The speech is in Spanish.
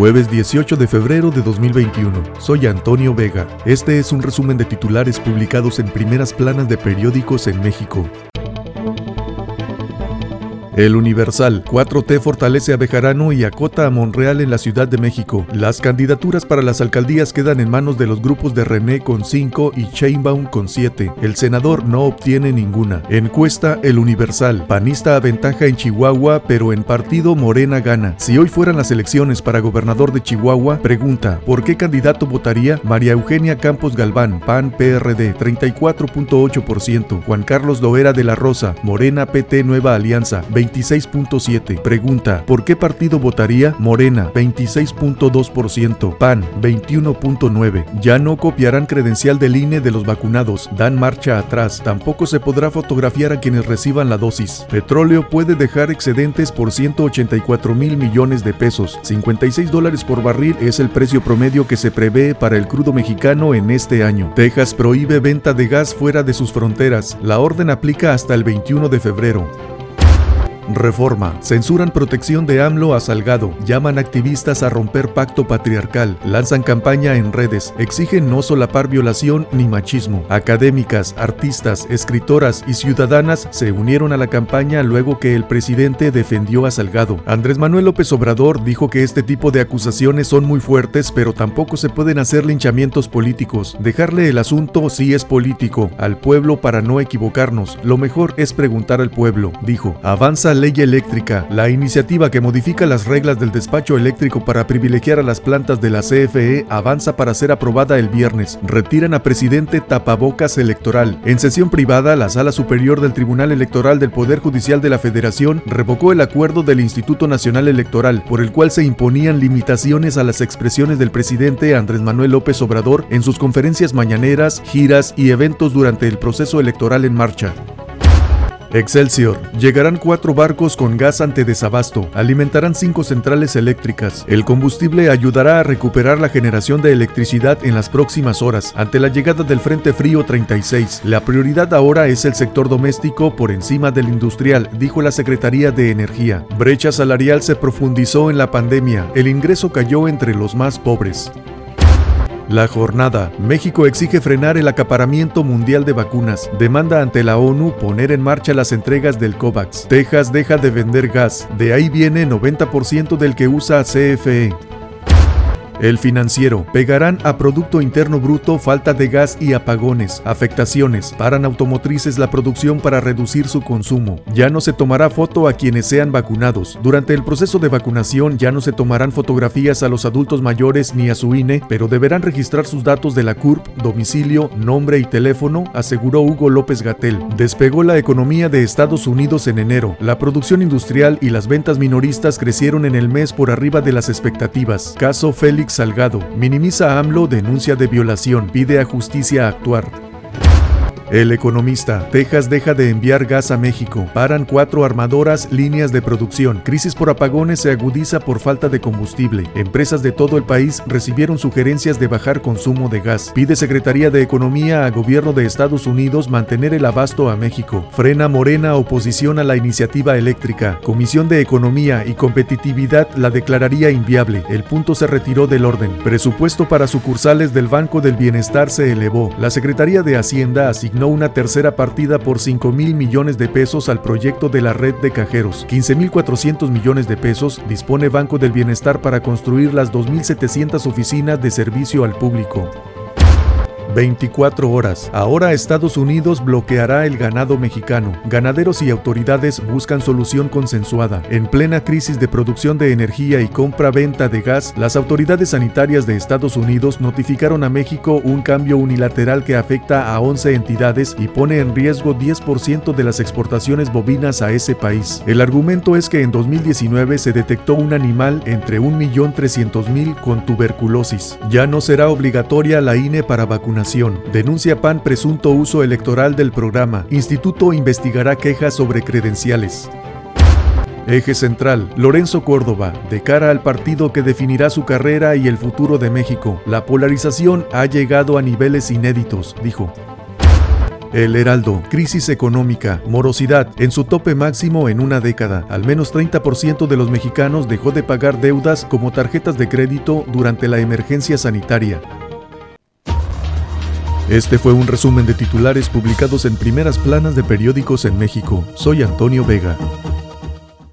Jueves 18 de febrero de 2021. Soy Antonio Vega. Este es un resumen de titulares publicados en primeras planas de periódicos en México. El Universal. 4T fortalece a Bejarano y acota a Monreal en la Ciudad de México. Las candidaturas para las alcaldías quedan en manos de los grupos de René con 5 y Chainbaum con 7. El senador no obtiene ninguna. Encuesta El Universal. Panista aventaja en Chihuahua, pero en partido Morena gana. Si hoy fueran las elecciones para gobernador de Chihuahua, pregunta, ¿por qué candidato votaría? María Eugenia Campos Galván, PAN PRD, 34.8%. Juan Carlos Loera de la Rosa, Morena PT Nueva Alianza, 26.7. Pregunta, ¿por qué partido votaría? Morena, 26.2%. PAN, 21.9. Ya no copiarán credencial del INE de los vacunados. Dan marcha atrás. Tampoco se podrá fotografiar a quienes reciban la dosis. Petróleo puede dejar excedentes por 184 mil millones de pesos. 56 dólares por barril es el precio promedio que se prevé para el crudo mexicano en este año. Texas prohíbe venta de gas fuera de sus fronteras. La orden aplica hasta el 21 de febrero. Reforma. Censuran protección de AMLO a Salgado. Llaman activistas a romper pacto patriarcal. Lanzan campaña en redes. Exigen no solapar violación ni machismo. Académicas, artistas, escritoras y ciudadanas se unieron a la campaña luego que el presidente defendió a Salgado. Andrés Manuel López Obrador dijo que este tipo de acusaciones son muy fuertes, pero tampoco se pueden hacer linchamientos políticos. Dejarle el asunto si es político al pueblo para no equivocarnos. Lo mejor es preguntar al pueblo, dijo. Avanza ley eléctrica, la iniciativa que modifica las reglas del despacho eléctrico para privilegiar a las plantas de la CFE avanza para ser aprobada el viernes. Retiran a presidente tapabocas electoral. En sesión privada, la Sala Superior del Tribunal Electoral del Poder Judicial de la Federación revocó el acuerdo del Instituto Nacional Electoral, por el cual se imponían limitaciones a las expresiones del presidente Andrés Manuel López Obrador en sus conferencias mañaneras, giras y eventos durante el proceso electoral en marcha. Excelsior. Llegarán cuatro barcos con gas ante desabasto. Alimentarán cinco centrales eléctricas. El combustible ayudará a recuperar la generación de electricidad en las próximas horas. Ante la llegada del Frente Frío 36, la prioridad ahora es el sector doméstico por encima del industrial, dijo la Secretaría de Energía. Brecha salarial se profundizó en la pandemia. El ingreso cayó entre los más pobres. La jornada. México exige frenar el acaparamiento mundial de vacunas. Demanda ante la ONU poner en marcha las entregas del COVAX. Texas deja de vender gas. De ahí viene 90% del que usa CFE. El financiero. Pegarán a Producto Interno Bruto falta de gas y apagones, afectaciones. Paran automotrices la producción para reducir su consumo. Ya no se tomará foto a quienes sean vacunados. Durante el proceso de vacunación ya no se tomarán fotografías a los adultos mayores ni a su INE, pero deberán registrar sus datos de la CURP, domicilio, nombre y teléfono, aseguró Hugo López Gatel. Despegó la economía de Estados Unidos en enero. La producción industrial y las ventas minoristas crecieron en el mes por arriba de las expectativas. Caso Félix Salgado. Minimiza AMLO denuncia de violación. Pide a justicia actuar. El economista. Texas deja de enviar gas a México. Paran cuatro armadoras líneas de producción. Crisis por apagones se agudiza por falta de combustible. Empresas de todo el país recibieron sugerencias de bajar consumo de gas. Pide Secretaría de Economía a gobierno de Estados Unidos mantener el abasto a México. Frena Morena oposición a la iniciativa eléctrica. Comisión de Economía y Competitividad la declararía inviable. El punto se retiró del orden. Presupuesto para sucursales del Banco del Bienestar se elevó. La Secretaría de Hacienda asignó una tercera partida por 5 mil millones de pesos al proyecto de la red de cajeros. 15 mil 400 millones de pesos dispone Banco del Bienestar para construir las 2.700 oficinas de servicio al público. 24 horas. Ahora Estados Unidos bloqueará el ganado mexicano. Ganaderos y autoridades buscan solución consensuada. En plena crisis de producción de energía y compra-venta de gas, las autoridades sanitarias de Estados Unidos notificaron a México un cambio unilateral que afecta a 11 entidades y pone en riesgo 10% de las exportaciones bovinas a ese país. El argumento es que en 2019 se detectó un animal entre 1.300.000 con tuberculosis. Ya no será obligatoria la INE para vacunar Denuncia PAN presunto uso electoral del programa. Instituto investigará quejas sobre credenciales. Eje central, Lorenzo Córdoba, de cara al partido que definirá su carrera y el futuro de México. La polarización ha llegado a niveles inéditos, dijo. El Heraldo, crisis económica, morosidad, en su tope máximo en una década. Al menos 30% de los mexicanos dejó de pagar deudas como tarjetas de crédito durante la emergencia sanitaria. Este fue un resumen de titulares publicados en primeras planas de periódicos en México. Soy Antonio Vega.